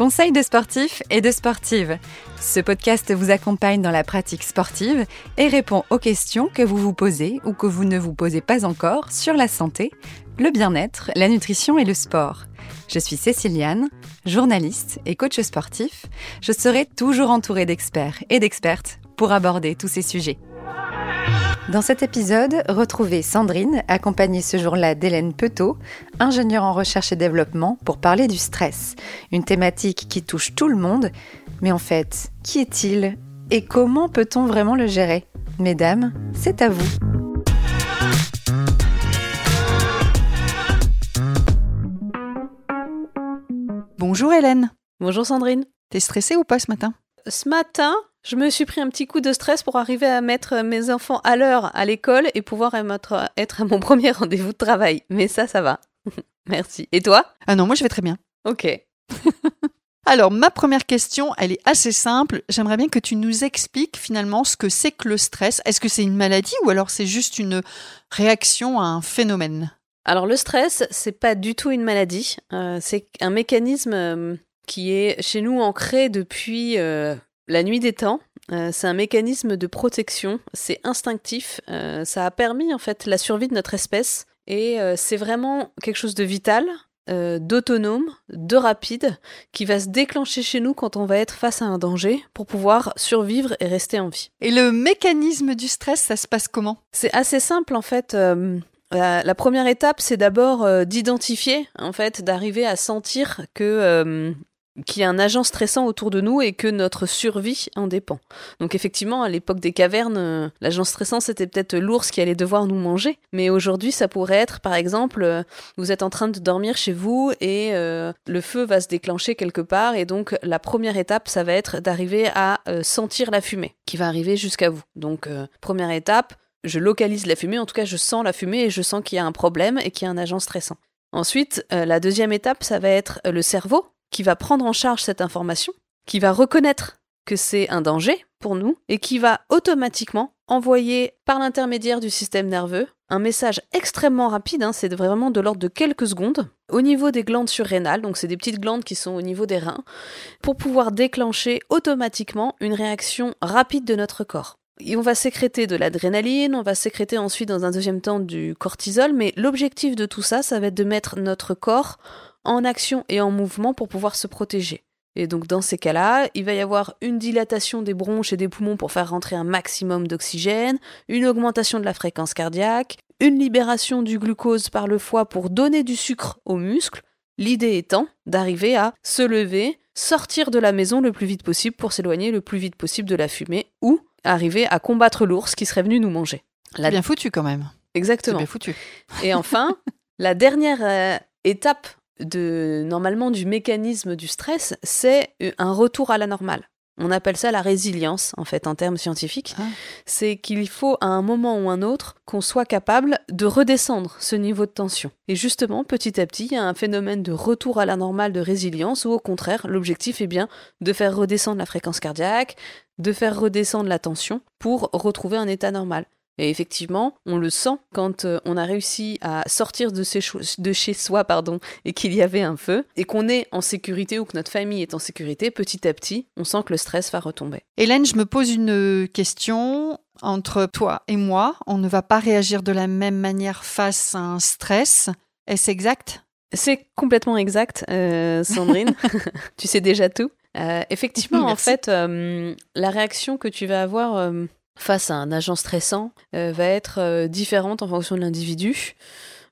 Conseils de sportifs et de sportives. Ce podcast vous accompagne dans la pratique sportive et répond aux questions que vous vous posez ou que vous ne vous posez pas encore sur la santé, le bien-être, la nutrition et le sport. Je suis Céciliane, journaliste et coach sportif. Je serai toujours entourée d'experts et d'expertes pour aborder tous ces sujets. Dans cet épisode, retrouvez Sandrine, accompagnée ce jour-là d'Hélène Petot, ingénieure en recherche et développement, pour parler du stress, une thématique qui touche tout le monde. Mais en fait, qui est-il et comment peut-on vraiment le gérer? Mesdames, c'est à vous. Bonjour Hélène. Bonjour Sandrine. T'es stressée ou pas ce matin? Ce matin, je me suis pris un petit coup de stress pour arriver à mettre mes enfants à l'heure à l'école et pouvoir être, à mon premier rendez-vous de travail. Mais ça, ça va. Merci. Et toi? Ah non, moi je vais très bien. Ok. Alors, ma première question, elle est assez simple. J'aimerais bien que tu nous expliques finalement ce que c'est que le stress. Est-ce que c'est une maladie ou alors c'est juste une réaction à un phénomène? Alors, le stress, c'est pas du tout une maladie. Euh, c'est un mécanisme euh, qui est chez nous ancré depuis euh, la nuit des temps. Euh, c'est un mécanisme de protection, c'est instinctif, euh, ça a permis en fait la survie de notre espèce et c'est vraiment quelque chose de vital, d'autonome, de rapide, qui va se déclencher chez nous quand on va être face à un danger pour pouvoir survivre et rester en vie. Et le mécanisme du stress, ça se passe comment? C'est assez simple en fait. La, la, première étape, c'est d'abord d'identifier, en fait, d'arriver à sentir que qu'il y a un agent stressant autour de nous et que notre survie en dépend. Donc effectivement, à l'époque des cavernes, euh, l'agent stressant c'était peut-être l'ours qui allait devoir nous manger, mais aujourd'hui ça pourrait être par exemple, euh, vous êtes en train de dormir chez vous et euh, le feu va se déclencher quelque part et donc la première étape ça va être d'arriver à sentir la fumée qui va arriver jusqu'à vous. Donc première étape, je localise la fumée, en tout cas je sens la fumée et je sens qu'il y a un problème et qu'il y a un agent stressant. Ensuite, la deuxième étape, ça va être le cerveau qui va prendre en charge cette information, qui va reconnaître que c'est un danger pour nous et qui va automatiquement envoyer par l'intermédiaire du système nerveux un message extrêmement rapide, hein, c'est vraiment de l'ordre de quelques secondes, au niveau des glandes surrénales, donc c'est des petites glandes qui sont au niveau des reins, pour pouvoir déclencher automatiquement une réaction rapide de notre corps. Et on va sécréter de l'adrénaline, on va sécréter ensuite dans un deuxième temps du cortisol, mais l'objectif de tout ça, ça va être de mettre notre corps en action et en mouvement pour pouvoir se protéger. Et donc dans ces cas-là, il va y avoir une dilatation des bronches et des poumons pour faire rentrer un maximum d'oxygène, une augmentation de la fréquence cardiaque, une libération du glucose par le foie pour donner du sucre aux muscles, l'idée étant d'arriver à se lever, sortir de la maison le plus vite possible pour s'éloigner le plus vite possible de la fumée ou arriver à combattre l'ours qui serait venu nous manger. La... Bien foutu quand même. Exactement. Bien foutu. Et enfin, la dernière euh, étape de normalement du mécanisme du stress, c'est euh, un retour à la normale. On appelle ça la résilience, en fait, en termes scientifiques. Ah. C'est qu'il faut à un moment ou un autre qu'on soit capable de redescendre ce niveau de tension. Et justement, petit à petit, il y a un phénomène de retour à la normale de résilience où, au contraire, l'objectif est bien de faire redescendre la fréquence cardiaque, de faire redescendre la tension pour retrouver un état normal. Et effectivement, on le sent quand euh, on a réussi à sortir de, de chez soi pardon, et qu'il y avait un feu, et qu'on est en sécurité ou que notre famille est en sécurité, petit à petit, on sent que le stress va retomber. Hélène, je me pose une question. Entre toi et moi, on ne va pas réagir de la même manière face à un stress. Est-ce exact? C'est complètement exact, euh, Sandrine. tu sais déjà tout. Euh, effectivement, en fait, la réaction que tu vas avoir face à un agent stressant euh, va être euh, différente en fonction de l'individu.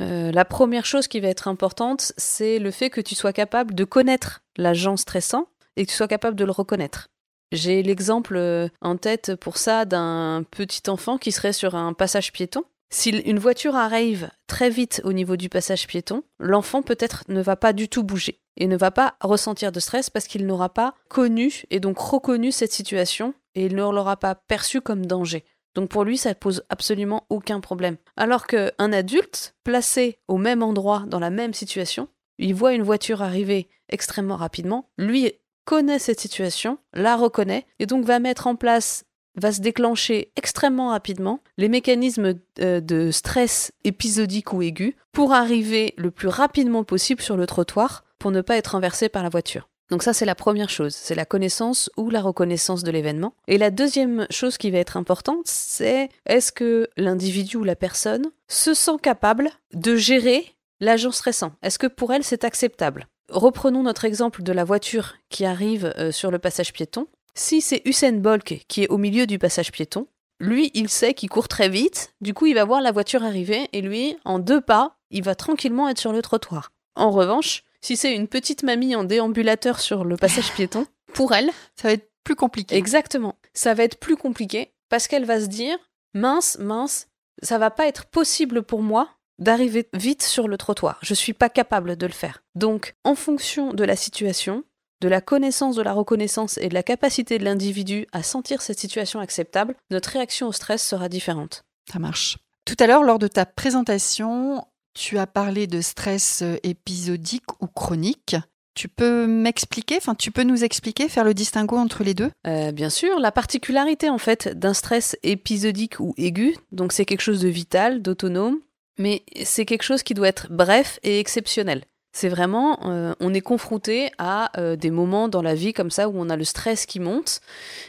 Euh, la première chose qui va être importante, c'est le fait que tu sois capable de connaître l'agent stressant et que tu sois capable de le reconnaître. J'ai l'exemple en tête pour ça d'un petit enfant qui serait sur un passage piéton. Si une voiture arrive très vite au niveau du passage piéton, l'enfant peut-être ne va pas du tout bouger et ne va pas ressentir de stress parce qu'il n'aura pas connu et donc reconnu cette situation et il ne l'aura pas perçu comme danger. Donc pour lui, ça pose absolument aucun problème. Alors qu'un adulte, placé au même endroit, dans la même situation, il voit une voiture arriver extrêmement rapidement, lui connaît cette situation, la reconnaît, et donc va mettre en place, va se déclencher extrêmement rapidement les mécanismes euh, de stress épisodique ou aigu pour arriver le plus rapidement possible sur le trottoir pour ne pas être renversé par la voiture. Donc ça, c'est la première chose, c'est la connaissance ou la reconnaissance de l'événement. Et la deuxième chose qui va être importante, c'est est-ce que l'individu ou la personne se sent capable de gérer l'agent stressant Est-ce que pour elle, c'est acceptable? Reprenons notre exemple de la voiture qui arrive euh, sur le passage piéton. Si c'est Usain Bolt qui est au milieu du passage piéton, lui, il sait qu'il court très vite, du coup, il va voir la voiture arriver et lui, en deux pas, il va tranquillement être sur le trottoir. En revanche, si c'est une petite mamie en déambulateur sur le passage piéton, pour elle, ça va être plus compliqué. Exactement. Ça va être plus compliqué parce qu'elle va se dire mince, mince, ça va pas être possible pour moi d'arriver vite sur le trottoir. Je suis pas capable de le faire. Donc, en fonction de la situation, de la connaissance de la reconnaissance et de la capacité de l'individu à sentir cette situation acceptable, notre réaction au stress sera différente. Ça marche. Tout à l'heure, lors de ta présentation, tu as parlé de stress euh, épisodique ou chronique. Tu peux m'expliquer, enfin tu peux nous expliquer, faire le distinguo entre les deux? Euh, Bien sûr, la particularité en fait d'un stress épisodique ou aigu, donc c'est quelque chose de vital, d'autonome, mais c'est quelque chose qui doit être bref et exceptionnel. C'est vraiment, euh, on est confronté à des moments dans la vie comme ça où on a le stress qui monte,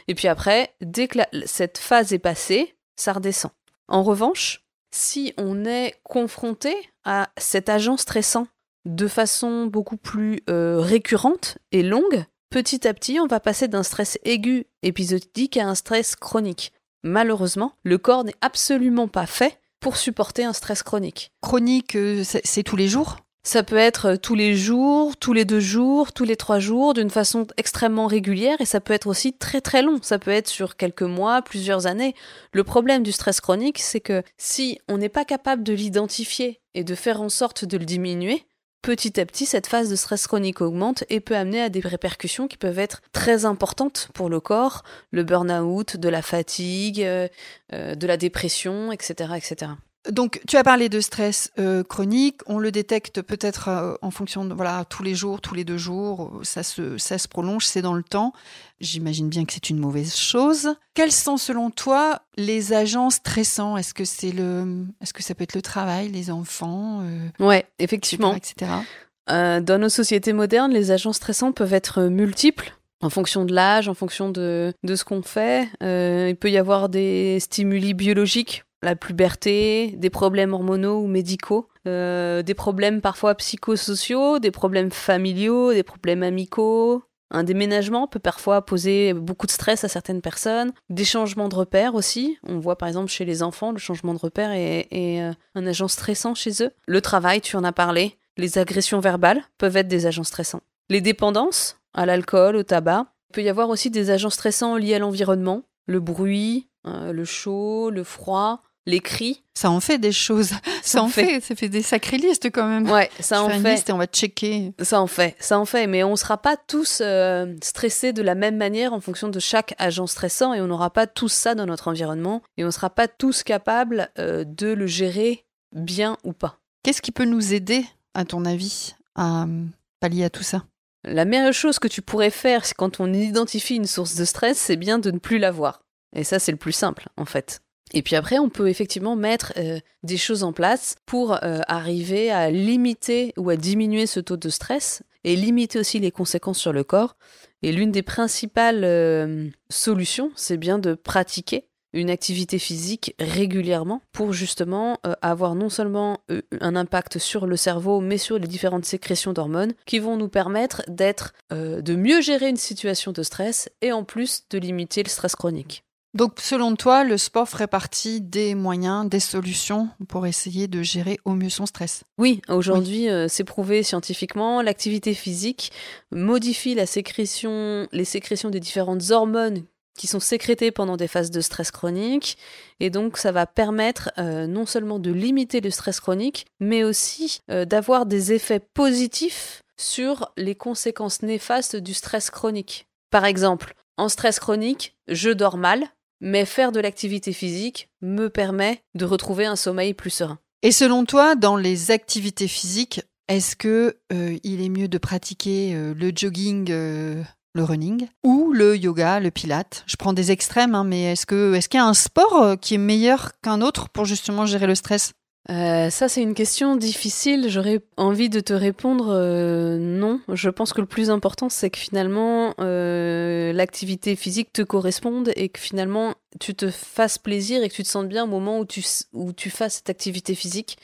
et puis après, dès que cette phase est passée, ça redescend. En revanche, si on est confronté à cet agent stressant de façon beaucoup plus euh, récurrente et longue, petit à petit, on va passer d'un stress aigu épisodique à un stress chronique. Malheureusement, le corps n'est absolument pas fait pour supporter un stress chronique. Chronique, euh, c'est tous les jours? Ça peut être tous les jours, tous les deux jours, tous les trois jours, d'une façon extrêmement régulière, et ça peut être aussi très très long. Ça peut être sur quelques mois, plusieurs années. Le problème du stress chronique, c'est que si on n'est pas capable de l'identifier et de faire en sorte de le diminuer, petit à petit, cette phase de stress chronique augmente et peut amener à des répercussions qui peuvent être très importantes pour le corps, le burn-out, de la fatigue, euh, euh, de la dépression, etc., etc. Donc, tu as parlé de stress euh, chronique. On le détecte peut-être euh, en fonction de voilà tous les jours, tous les deux jours. Ça se ça se prolonge, c'est dans le temps. J'imagine bien que c'est une mauvaise chose. Quels sont selon toi les agents stressants? Est-ce que c'est le est-ce que ça peut être le travail, les enfants euh, Ouais, effectivement, etc. dans nos sociétés modernes, les agents stressants peuvent être multiples en fonction de l'âge, en fonction de, de ce qu'on fait. il peut y avoir des stimuli biologiques la puberté, des problèmes hormonaux ou médicaux, euh, des problèmes parfois psychosociaux, des problèmes familiaux, des problèmes amicaux. Un déménagement peut parfois poser beaucoup de stress à certaines personnes. Des changements de repères aussi. On voit par exemple chez les enfants, le changement de repère est, euh, un agent stressant chez eux. Le travail, tu en as parlé. Les agressions verbales peuvent être des agents stressants. Les dépendances à l'alcool, au tabac. Il peut y avoir aussi des agents stressants liés à l'environnement. Le bruit, euh, le chaud, le froid, les cris. Ça en fait des choses. Ça, en fait. Ça fait des sacrées listes quand même. Ouais, ça en fait. et on va checker. Ça en fait, ça en fait. Mais on ne sera pas tous euh, stressés de la même manière en fonction de chaque agent stressant et on n'aura pas tous ça dans notre environnement et on ne sera pas tous capables euh, de le gérer bien ou pas. Qu'est-ce qui peut nous aider, à ton avis, à euh, pallier à tout ça? La meilleure chose que tu pourrais faire quand on identifie une source de stress, c'est bien de ne plus l'avoir. Et ça, c'est le plus simple, en fait. Et puis après, on peut effectivement mettre euh, des choses en place pour euh, arriver à limiter ou à diminuer ce taux de stress et limiter aussi les conséquences sur le corps. Et l'une des principales euh, solutions, c'est bien de pratiquer une activité physique régulièrement pour justement avoir non seulement un impact sur le cerveau, mais sur les différentes sécrétions d'hormones qui vont nous permettre d'être, de mieux gérer une situation de stress et en plus de limiter le stress chronique. Donc, selon toi, le sport ferait partie des moyens, des solutions pour essayer de gérer au mieux son stress? Oui, aujourd'hui, euh, c'est prouvé scientifiquement. L'activité physique modifie les sécrétions des différentes hormones qui sont sécrétées pendant des phases de stress chronique. Et donc, ça va permettre euh, non seulement de limiter le stress chronique, mais aussi euh, d'avoir des effets positifs sur les conséquences néfastes du stress chronique. Par exemple, en stress chronique, je dors mal, mais faire de l'activité physique me permet de retrouver un sommeil plus serein. Et selon toi, dans les activités physiques, est-ce que euh, il est mieux de pratiquer euh, le jogging, euh, le running, ou le yoga, le pilate Je prends des extrêmes, hein, mais est-ce qu'il y a un sport qui est meilleur qu'un autre pour justement gérer le stress? Euh, ça, c'est une question difficile. J'aurais envie de te répondre euh, non. Je pense que le plus important, c'est que finalement, euh, l'activité physique te corresponde et que finalement, tu te fasses plaisir et que tu te sentes bien au moment où tu, où tu fasses cette activité physique.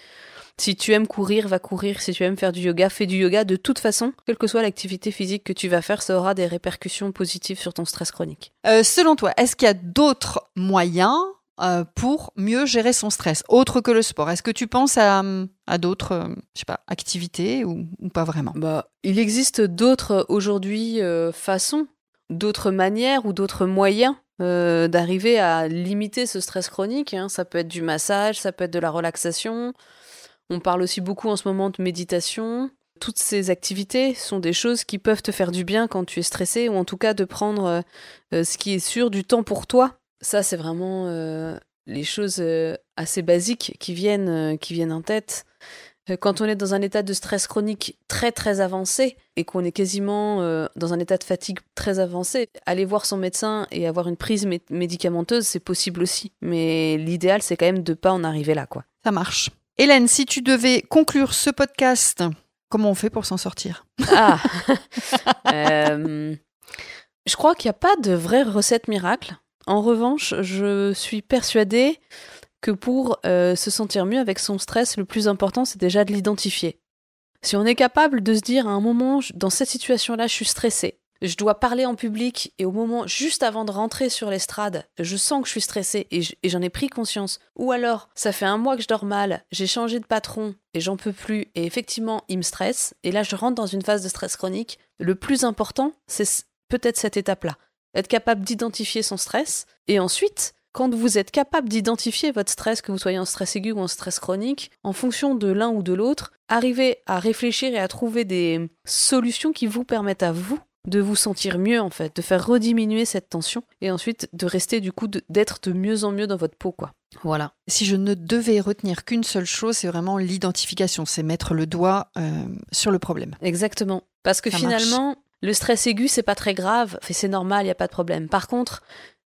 Si tu aimes courir, va courir. Si tu aimes faire du yoga, fais du yoga. De toute façon, quelle que soit l'activité physique que tu vas faire, ça aura des répercussions positives sur ton stress chronique. selon toi, est-ce qu'il y a d'autres moyens euh, pour mieux gérer son stress, autre que le sport Est-ce que tu penses à, d'autres euh, je sais pas, activités ou, pas vraiment? Bah, Il existe d'autres aujourd'hui euh, façons, d'autres manières ou d'autres moyens d'arriver à limiter ce stress chronique. Hein. Ça peut être du massage, ça peut être de la relaxation. On parle aussi beaucoup en ce moment de méditation. Toutes ces activités sont des choses qui peuvent te faire du bien quand tu es stressé ou en tout cas de prendre ce qui est sûr du temps pour toi ça, c'est vraiment euh, les choses euh, assez basiques qui viennent, euh, qui viennent en tête. Quand on est dans un état de stress chronique très très avancé et qu'on est quasiment dans un état de fatigue très avancé, aller voir son médecin et avoir une prise médicamenteuse, c'est possible aussi. Mais l'idéal, c'est quand même de pas en arriver là, quoi. Ça marche. Hélène, si tu devais conclure ce podcast, comment on fait pour s'en sortir? Ah Je crois qu'il n'y a pas de vraie recette miracle. En revanche, je suis persuadée que pour euh, se sentir mieux avec son stress, le plus important, c'est déjà de l'identifier. Si on est capable de se dire à un moment, dans cette situation-là, je suis stressée, je dois parler en public et au moment juste avant de rentrer sur l'estrade, je sens que je suis stressée et j'en ai pris conscience. Ou alors, ça fait un mois que je dors mal, j'ai changé de patron et j'en peux plus et effectivement, il me stresse et là je rentre dans une phase de stress chronique. Le plus important, c'est peut-être cette étape-là être capable d'identifier son stress, et ensuite, quand vous êtes capable d'identifier votre stress, que vous soyez en stress aigu ou en stress chronique, en fonction de l'un ou de l'autre, arriver à réfléchir et à trouver des solutions qui vous permettent à vous de vous sentir mieux en fait, de faire rediminuer cette tension et ensuite de rester du coup d'être de, mieux en mieux dans votre peau quoi. Voilà. Si je ne devais retenir qu'une seule chose, c'est vraiment l'identification, c'est mettre le doigt euh, sur le problème. Exactement. Parce que finalement, le stress aigu, c'est pas très grave, c'est normal, il n'y a pas de problème. Par contre,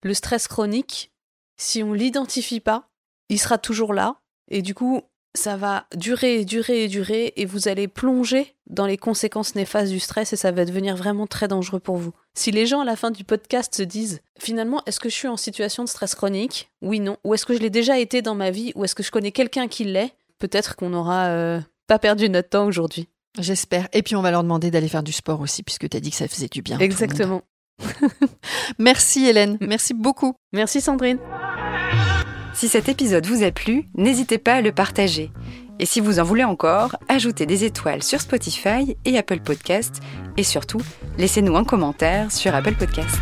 le stress chronique, si on l'identifie pas, il sera toujours là, et du coup, ça va durer et durer et durer, et vous allez plonger dans les conséquences néfastes du stress, et ça va devenir vraiment très dangereux pour vous. Si les gens à la fin du podcast se disent, finalement, est-ce que je suis en situation de stress chronique? Oui, non. Ou est-ce que je l'ai déjà été dans ma vie? Ou est-ce que je connais quelqu'un qui l'est? Peut-être qu'on n'aura euh, pas perdu notre temps aujourd'hui. J'espère. Et puis on va leur demander d'aller faire du sport aussi, puisque tu as dit que ça faisait du bien. Exactement. Merci Hélène, merci beaucoup. Merci Sandrine. Si cet épisode vous a plu, n'hésitez pas à le partager. Et si vous en voulez encore, ajoutez des étoiles sur Spotify et Apple Podcast. Et surtout, laissez-nous un commentaire sur Apple Podcast.